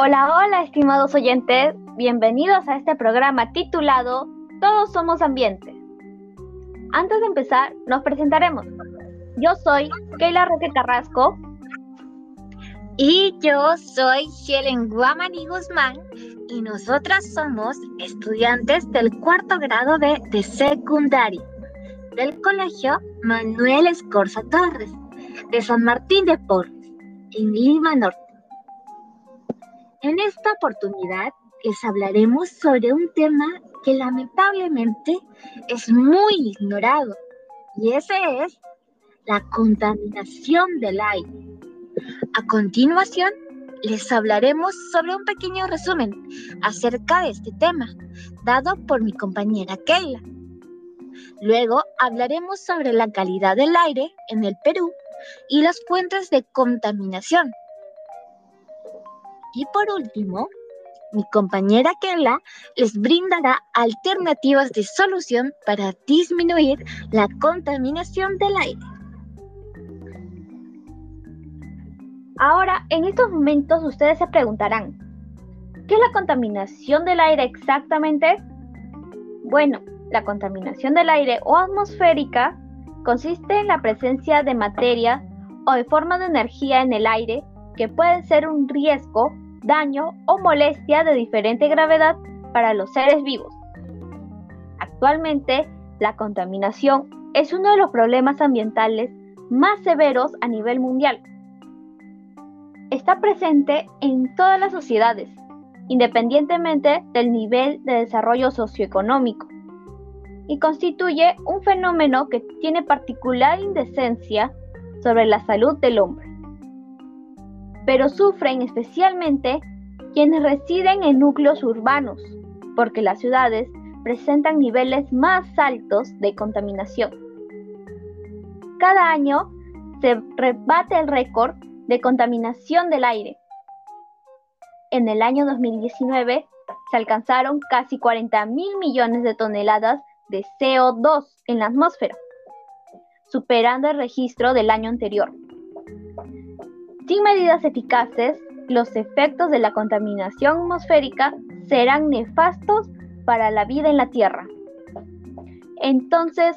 Hola, hola, estimados oyentes. Bienvenidos a este programa titulado Todos somos ambiente. Antes de empezar, nos presentaremos. Yo soy Keila Roque Carrasco. Y yo soy Helen Guamani Guzmán y nosotras somos estudiantes del cuarto grado de, de secundaria del Colegio Manuel Escorza Torres de San Martín de Porres, en Lima Norte. En esta oportunidad les hablaremos sobre un tema que lamentablemente es muy ignorado y ese es la contaminación del aire. A continuación, les hablaremos sobre un pequeño resumen acerca de este tema, dado por mi compañera Keila. Luego hablaremos sobre la calidad del aire en el Perú y las fuentes de contaminación y por último, mi compañera Kela les brindará alternativas de solución para disminuir la contaminación del aire. Ahora, en estos momentos ustedes se preguntarán, ¿qué es la contaminación del aire exactamente? Bueno, la contaminación del aire o atmosférica consiste en la presencia de materia o de forma de energía en el aire que pueden ser un riesgo, daño o molestia de diferente gravedad para los seres vivos. Actualmente, la contaminación es uno de los problemas ambientales más severos a nivel mundial. Está presente en todas las sociedades, independientemente del nivel de desarrollo socioeconómico, y constituye un fenómeno que tiene particular indecencia sobre la salud del hombre pero sufren especialmente quienes residen en núcleos urbanos, porque las ciudades presentan niveles más altos de contaminación. Cada año se rebate el récord de contaminación del aire. En el año 2019 se alcanzaron casi 40 mil millones de toneladas de CO2 en la atmósfera, superando el registro del año anterior. Sin medidas eficaces, los efectos de la contaminación atmosférica serán nefastos para la vida en la Tierra. Entonces,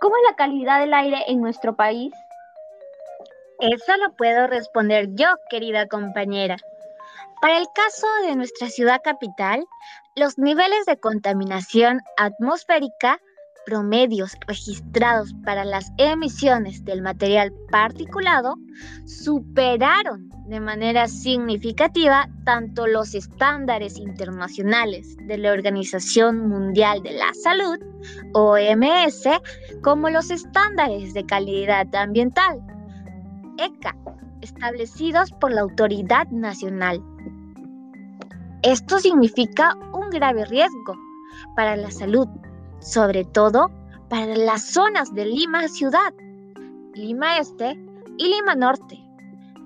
¿cómo es la calidad del aire en nuestro país? Eso lo puedo responder yo, querida compañera. Para el caso de nuestra ciudad capital, los niveles de contaminación atmosférica promedios registrados para las emisiones del material particulado superaron de manera significativa tanto los estándares internacionales de la Organización Mundial de la Salud, OMS, como los estándares de calidad ambiental, ECA, establecidos por la Autoridad Nacional. Esto significa un grave riesgo para la salud sobre todo para las zonas de Lima ciudad, Lima Este y Lima Norte,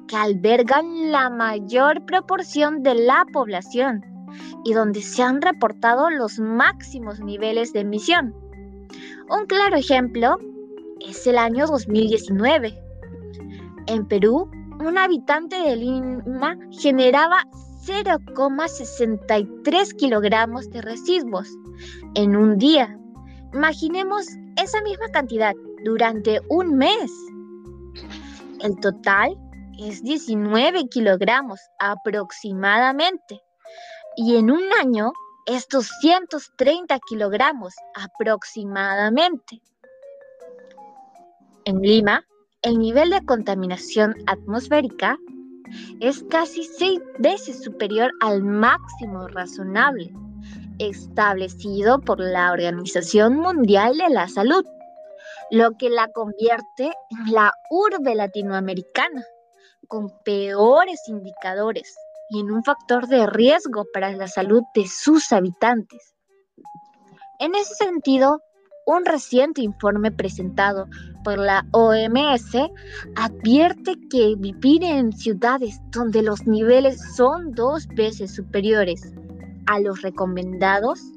que albergan la mayor proporción de la población y donde se han reportado los máximos niveles de emisión. Un claro ejemplo es el año 2019. En Perú, un habitante de Lima generaba 0,63 kilogramos de residuos en un día Imaginemos esa misma cantidad durante un mes. El total es 19 kilogramos aproximadamente. Y en un año es 230 kilogramos aproximadamente. En Lima, el nivel de contaminación atmosférica es casi seis veces superior al máximo razonable establecido por la Organización Mundial de la Salud, lo que la convierte en la urbe latinoamericana, con peores indicadores y en un factor de riesgo para la salud de sus habitantes. En ese sentido, un reciente informe presentado por la OMS advierte que vivir en ciudades donde los niveles son dos veces superiores a los recomendados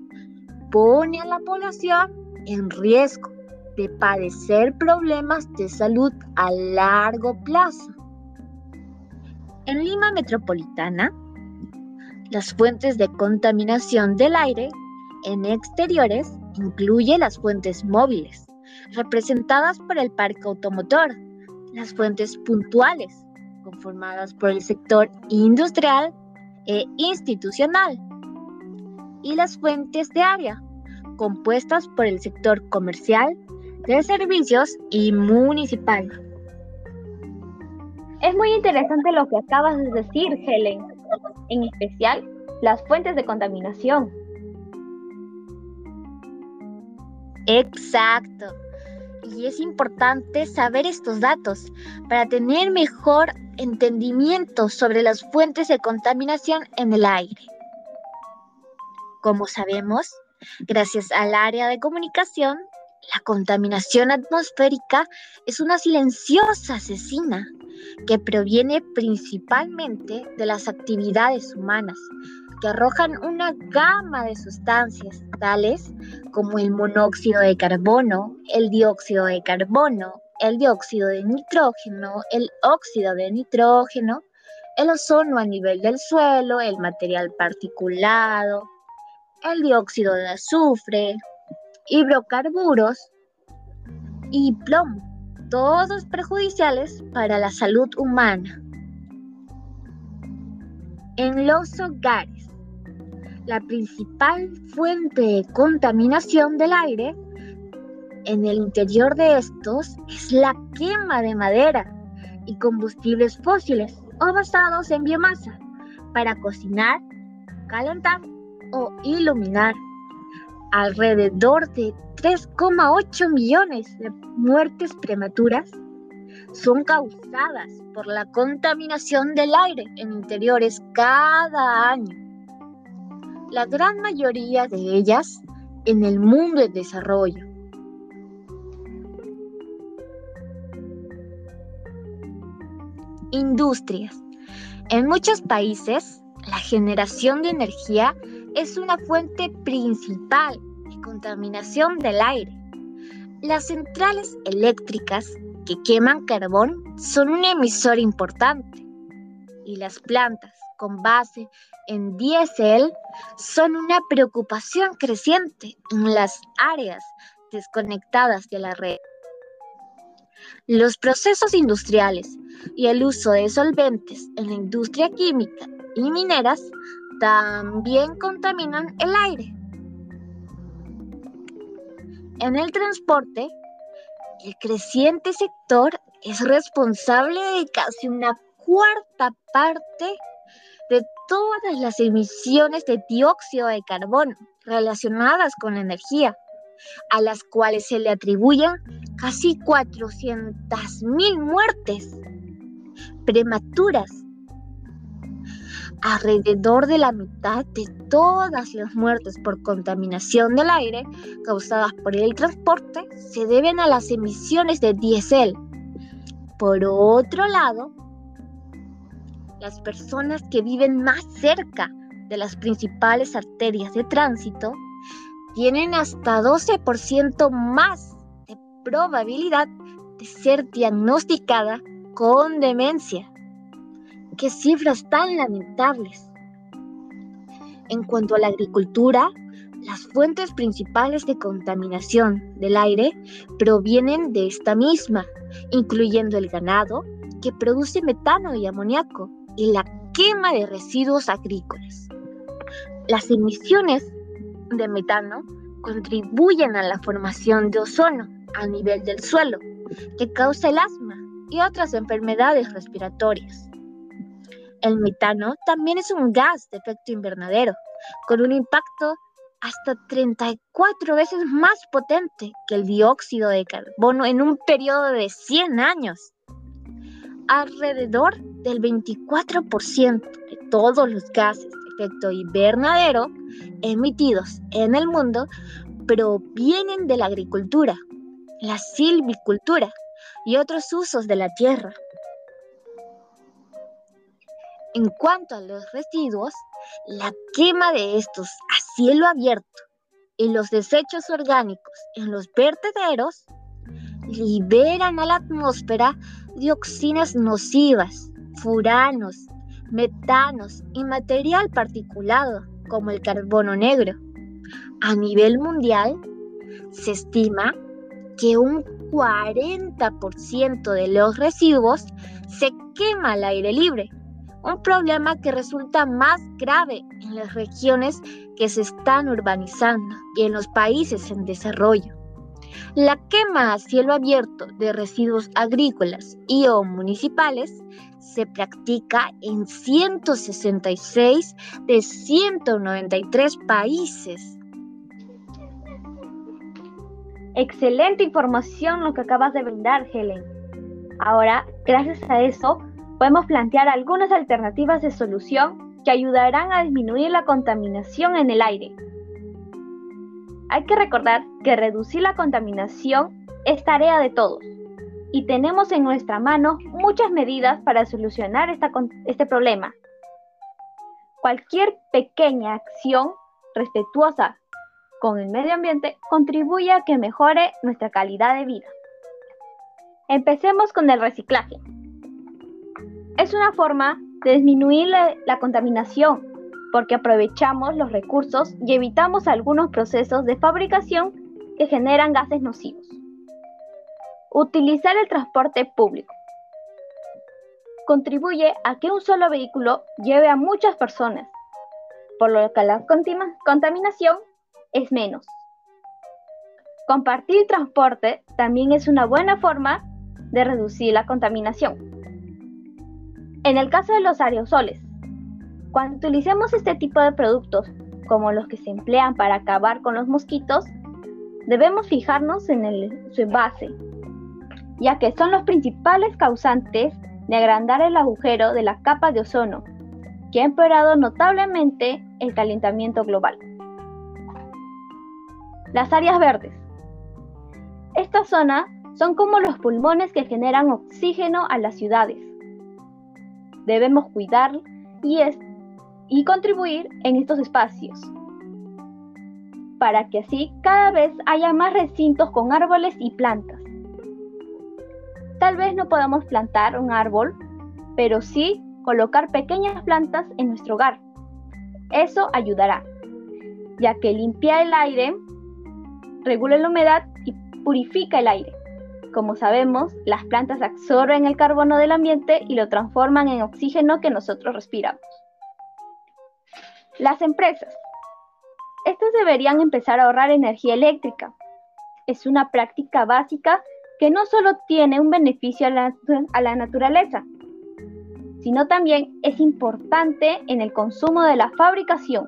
pone a la población en riesgo de padecer problemas de salud a largo plazo. En Lima Metropolitana, Las fuentes de contaminación del aire en exteriores incluye las fuentes móviles, representadas por el parque automotor, las fuentes puntuales, conformadas por el sector industrial e institucional, y las fuentes de área, compuestas por el sector comercial, de servicios y municipal. Es muy interesante lo que acabas de decir, Helen, en especial las fuentes de contaminación. Exacto. Y es importante saber estos datos para tener mejor entendimiento sobre las fuentes de contaminación en el aire. Como sabemos, gracias al área de comunicación, la contaminación atmosférica es una silenciosa asesina que proviene principalmente de las actividades humanas, que arrojan una gama de sustancias, tales como el monóxido de carbono, el dióxido de carbono, el dióxido de nitrógeno, el óxido de nitrógeno, el ozono a nivel del suelo, el material particulado, el dióxido de azufre, hidrocarburos y plomo, todos perjudiciales para la salud humana. En los hogares, la principal fuente de contaminación del aire en el interior de estos es la quema de madera y combustibles fósiles o basados en biomasa para cocinar, calentar o iluminar. Alrededor de 3,8 millones de muertes prematuras son causadas por la contaminación del aire en interiores cada año. La gran mayoría de ellas en el mundo en desarrollo. Industrias. En muchos países, la generación de energía es una fuente principal de contaminación del aire. Las centrales eléctricas que queman carbón son un emisor importante y las plantas con base en diésel son una preocupación creciente en las áreas desconectadas de la red. Los procesos industriales y el uso de solventes en la industria química y mineras también contaminan el aire. En el transporte, el creciente sector es responsable de casi una cuarta parte de todas las emisiones de dióxido de carbono relacionadas con la energía, a las cuales se le atribuyen casi 400.000 muertes prematuras Alrededor de la mitad de todas las muertes por contaminación del aire causadas por el transporte se deben a las emisiones de diésel. Por otro lado, las personas que viven más cerca de las principales arterias de tránsito tienen hasta 12% más de probabilidad de ser diagnosticada con demencia qué cifras tan lamentables. En cuanto a la agricultura, las fuentes principales de contaminación del aire provienen de esta misma, incluyendo el ganado, que produce metano y amoníaco, y la quema de residuos agrícolas. Las emisiones de metano contribuyen a la formación de ozono a nivel del suelo, que causa el asma y otras enfermedades respiratorias. El metano también es un gas de efecto invernadero, con un impacto hasta 34 veces más potente que el dióxido de carbono en un periodo de 100 años. Alrededor del 24% de todos los gases de efecto invernadero emitidos en el mundo provienen de la agricultura, la silvicultura y otros usos de la tierra. En cuanto a los residuos, la quema de estos a cielo abierto y los desechos orgánicos en los vertederos liberan a la atmósfera dioxinas nocivas, furanos, metanos y material particulado, como el carbono negro. A nivel mundial, se estima que un 40% de los residuos se quema al aire libre, un problema que resulta más grave en las regiones que se están urbanizando y en los países en desarrollo. La quema a cielo abierto de residuos agrícolas y o municipales se practica en 166 de 193 países. Excelente información lo que acabas de brindar, Helen. Ahora, gracias a eso, podemos plantear algunas alternativas de solución que ayudarán a disminuir la contaminación en el aire. Hay que recordar que reducir la contaminación es tarea de todos y tenemos en nuestra mano muchas medidas para solucionar este problema. Cualquier pequeña acción respetuosa con el medio ambiente contribuye a que mejore nuestra calidad de vida. Empecemos con el reciclaje. Es una forma de disminuir la, contaminación porque aprovechamos los recursos y evitamos algunos procesos de fabricación que generan gases nocivos. Utilizar el transporte público. Contribuye a que un solo vehículo lleve a muchas personas, por lo que la contaminación es menos. Compartir transporte también es una buena forma de reducir la contaminación. En el caso de los aerosoles, cuando utilicemos este tipo de productos, como los que se emplean para acabar con los mosquitos, debemos fijarnos en su envase ya que son los principales causantes de agrandar el agujero de la capa de ozono, que ha empeorado notablemente el calentamiento global. Las áreas verdes. Estas zonas son como los pulmones que generan oxígeno a las ciudades. Debemos cuidar y, y contribuir en estos espacios para que así cada vez haya más recintos con árboles y plantas. Tal vez no podamos plantar un árbol, pero sí colocar pequeñas plantas en nuestro hogar. Eso ayudará, ya que limpia el aire, regula la humedad y purifica el aire. Como sabemos, las plantas absorben el carbono del ambiente y lo transforman en oxígeno que nosotros respiramos. Las empresas. Estas deberían empezar a ahorrar energía eléctrica. Es una práctica básica que no solo tiene un beneficio a la, naturaleza, sino también es importante en el consumo de la fabricación.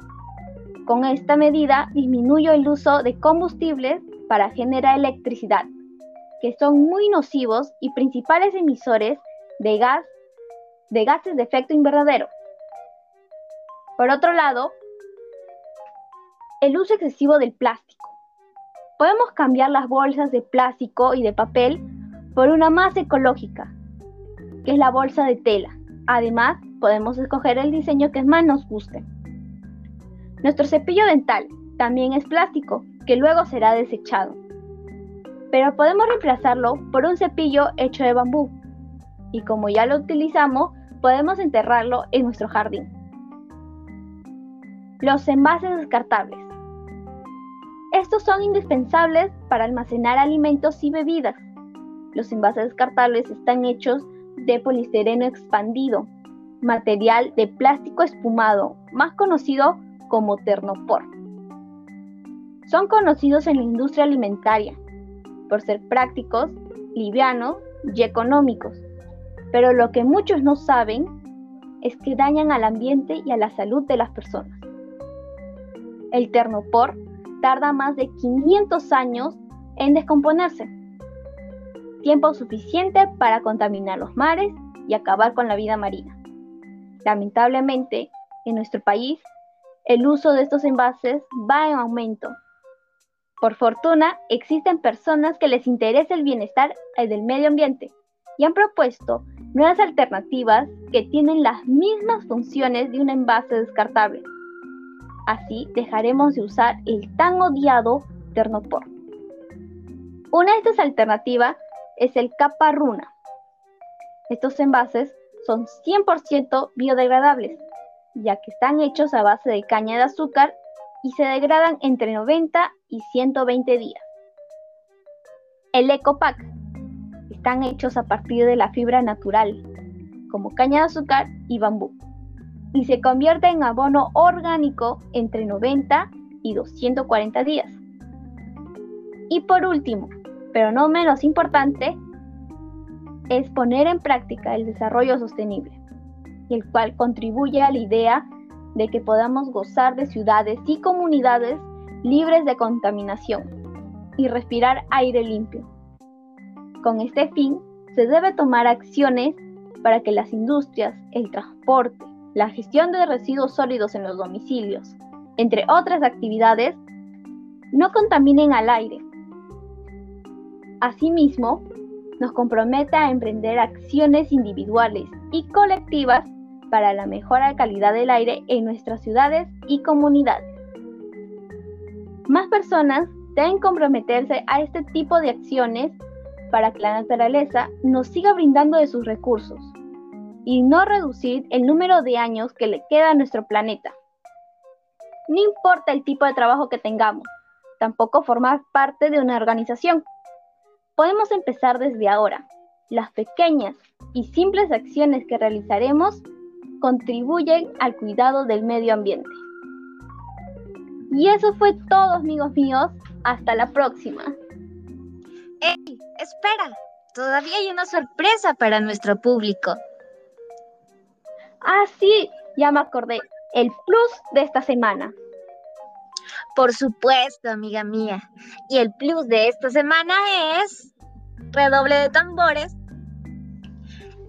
Con esta medida disminuyo el uso de combustibles para generar electricidad, que son muy nocivos y principales emisores de de gases de efecto invernadero. Por otro lado, el uso excesivo del plástico. Podemos cambiar las bolsas de plástico y de papel por una más ecológica, que es la bolsa de tela. Además, podemos escoger el diseño que más nos guste. Nuestro cepillo dental también es plástico, que luego será desechado. Pero podemos reemplazarlo por un cepillo hecho de bambú. Y como ya lo utilizamos, podemos enterrarlo en nuestro jardín. Los envases descartables. Estos son indispensables para almacenar alimentos y bebidas. Los envases descartables están hechos de poliestireno expandido, material de plástico espumado, más conocido como ternopor. Son conocidos en la industria alimentaria por ser prácticos, livianos y económicos. Pero lo que muchos no saben es que dañan al ambiente y a la salud de las personas. El ternopor tarda más de 500 años en descomponerse. Tiempo suficiente para contaminar los mares y acabar con la vida marina. Lamentablemente, en nuestro país, el uso de estos envases va en aumento. Por fortuna, existen personas que les interesa el bienestar del medio ambiente y han propuesto nuevas alternativas que tienen las mismas funciones de un envase descartable Así dejaremos de usar el tan odiado Ternopor. Una de estas alternativas es el capa runa. Estos envases son 100% biodegradables, ya que están hechos a base de caña de azúcar y se degradan entre 90 y 120 días. El EcoPack están hechos a partir de la fibra natural, como caña de azúcar y bambú, y se convierte en abono orgánico entre 90 y 240 días. Y por último, pero no menos importante, es poner en práctica el desarrollo sostenible, el cual contribuye a la idea de que podamos gozar de ciudades y comunidades libres de contaminación y respirar aire limpio. Con este fin, se debe tomar acciones para que las industrias, el transporte, la gestión de residuos sólidos en los domicilios, entre otras actividades, no contaminen al aire Asimismo, nos compromete a emprender acciones individuales y colectivas para la mejora de calidad del aire en nuestras ciudades y comunidades. Más personas deben comprometerse a este tipo de acciones para que la naturaleza nos siga brindando de sus recursos y no reducir el número de años que le queda a nuestro planeta. No importa el tipo de trabajo que tengamos, tampoco formar parte de una organización Podemos empezar desde ahora. Las pequeñas y simples acciones que realizaremos contribuyen al cuidado del medio ambiente. Y eso fue todo, amigos míos. Hasta la próxima. ¡Ey! Espera. Todavía hay una sorpresa para nuestro público. Ah, sí, ya me acordé. El plus de esta semana. Por supuesto, amiga mía. Y el plus de esta semana es, redoble de tambores,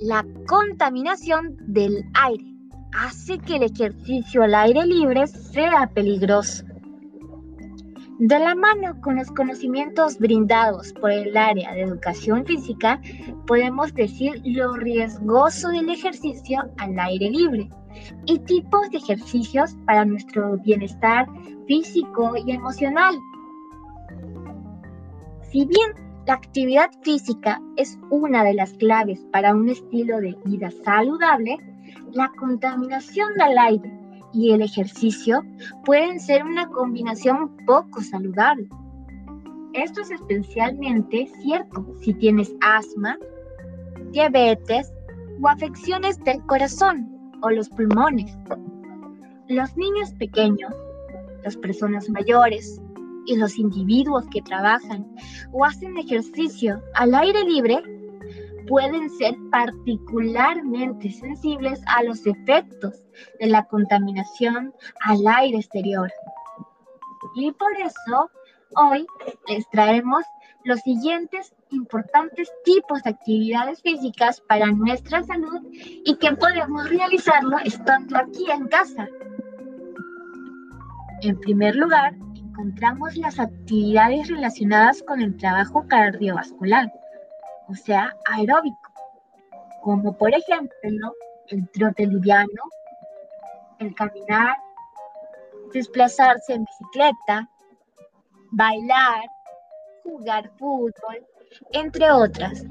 la contaminación del aire. Hace que el ejercicio al aire libre sea peligroso. De la mano con los conocimientos brindados por el área de educación física, podemos decir lo riesgoso del ejercicio al aire libre y tipos de ejercicios para nuestro bienestar físico y emocional. Si bien la actividad física es una de las claves para un estilo de vida saludable, la contaminación del aire y el ejercicio pueden ser una combinación poco saludable. Esto es especialmente cierto si tienes asma, diabetes o afecciones del corazón o los pulmones. Los niños pequeños, las personas mayores y los individuos que trabajan o hacen ejercicio al aire libre pueden ser particularmente sensibles a los efectos de la contaminación al aire exterior. Y por eso hoy les traemos los siguientes importantes tipos de actividades físicas para nuestra salud y que podemos realizarlo estando aquí en casa. En primer lugar, encontramos las actividades relacionadas con el trabajo cardiovascular, o sea, aeróbico, como por ejemplo el trote liviano, el caminar, desplazarse en bicicleta, bailar, jugar fútbol, entre otras.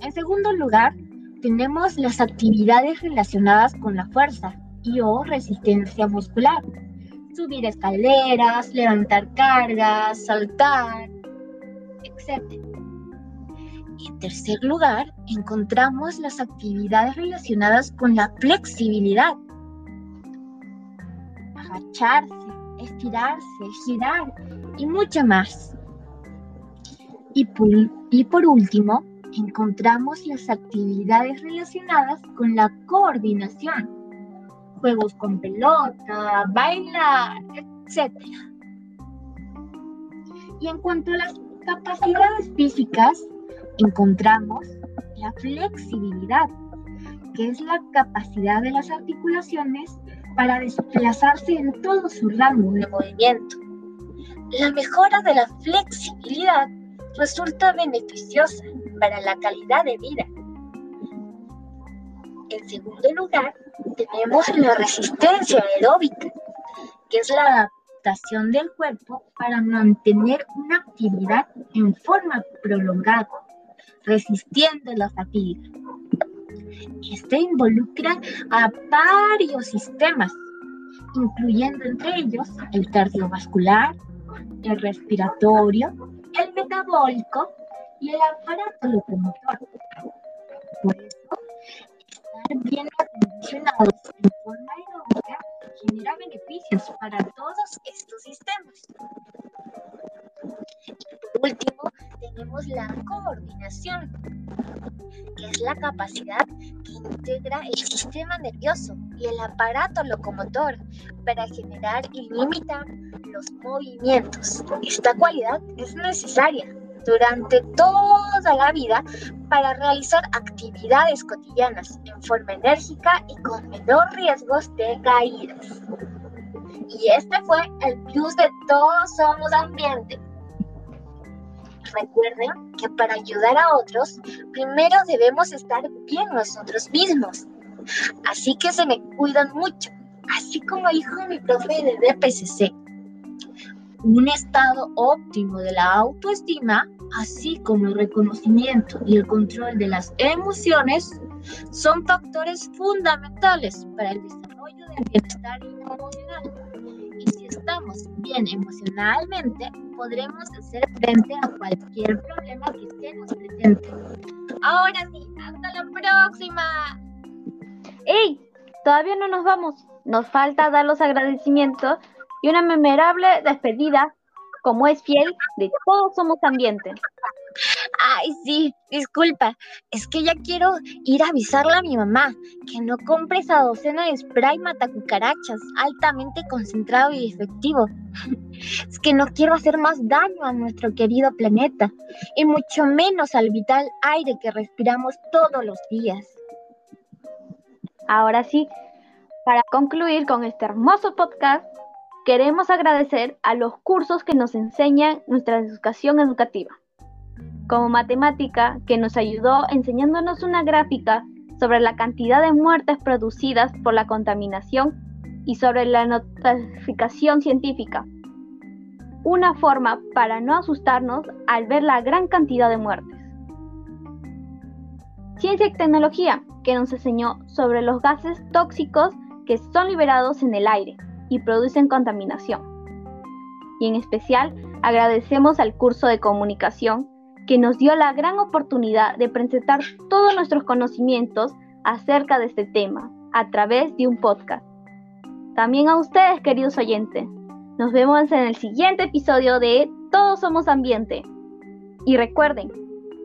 En segundo lugar, tenemos las actividades relacionadas con la fuerza y o resistencia muscular. Subir escaleras, levantar cargas, saltar, etc. En tercer lugar, encontramos las actividades relacionadas con la flexibilidad. Agacharse, estirarse, girar y mucho más. Y por, último, encontramos las actividades relacionadas con la coordinación, juegos con pelota, bailar, etc. Y en cuanto a las capacidades físicas, encontramos la flexibilidad, que es la capacidad de las articulaciones para desplazarse en todo su rango de movimiento. La mejora de la flexibilidad resulta beneficiosa para la calidad de vida. En segundo lugar, tenemos la resistencia aeróbica, que es la adaptación del cuerpo para mantener una actividad en forma prolongada, resistiendo la fatiga. Este involucra a varios sistemas, incluyendo entre ellos el cardiovascular, el respiratorio, el metabólico y el aparato locomotor. Por eso, bien acondicionados en forma genera beneficios para todos estos sistemas. por último, tenemos la coordinación, que es la capacidad que integra el sistema nervioso y el aparato locomotor para generar y limitar los movimientos. Esta cualidad es necesaria durante toda la vida para realizar actividades cotidianas en forma enérgica y con menor riesgos de caídas. Y este fue el plus de Todos Somos Ambiente. Recuerden que para ayudar a otros, primero debemos estar bien nosotros mismos. Así que se me cuidan mucho, así como dijo mi profe de DPCC. Un estado óptimo de la autoestima, así como el reconocimiento y el control de las emociones, son factores fundamentales para el desarrollo del bienestar emocional. Y si estamos bien emocionalmente, podremos hacer frente a cualquier problema que se nos presente. Ahora sí, hasta la próxima. ¡Ey! Todavía no nos vamos. Nos falta dar los agradecimientos y una memorable despedida, como es fiel de Todos Somos Ambiente. Ay, sí, disculpa, es que ya quiero ir a avisarle a mi mamá que no compre esa docena de spray matacucarachas altamente concentrado y efectivo. Es que no quiero hacer más daño a nuestro querido planeta y mucho menos al vital aire que respiramos todos los días. Ahora sí, para concluir con este hermoso podcast, queremos agradecer a los cursos que nos enseñan nuestra educación educativa como matemática, que nos ayudó enseñándonos una gráfica sobre la cantidad de muertes producidas por la contaminación y sobre la notificación científica. Una forma para no asustarnos al ver la gran cantidad de muertes. Ciencia y tecnología, que nos enseñó sobre los gases tóxicos que son liberados en el aire y producen contaminación. Y en especial agradecemos al curso de comunicación que nos dio la gran oportunidad de presentar todos nuestros conocimientos acerca de este tema a través de un podcast. También a ustedes, queridos oyentes. Nos vemos en el siguiente episodio de Todos Somos Ambiente. Y recuerden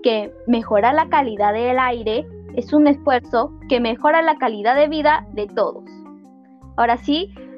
que mejorar la calidad del aire es un esfuerzo que mejora la calidad de vida de todos. Ahora sí,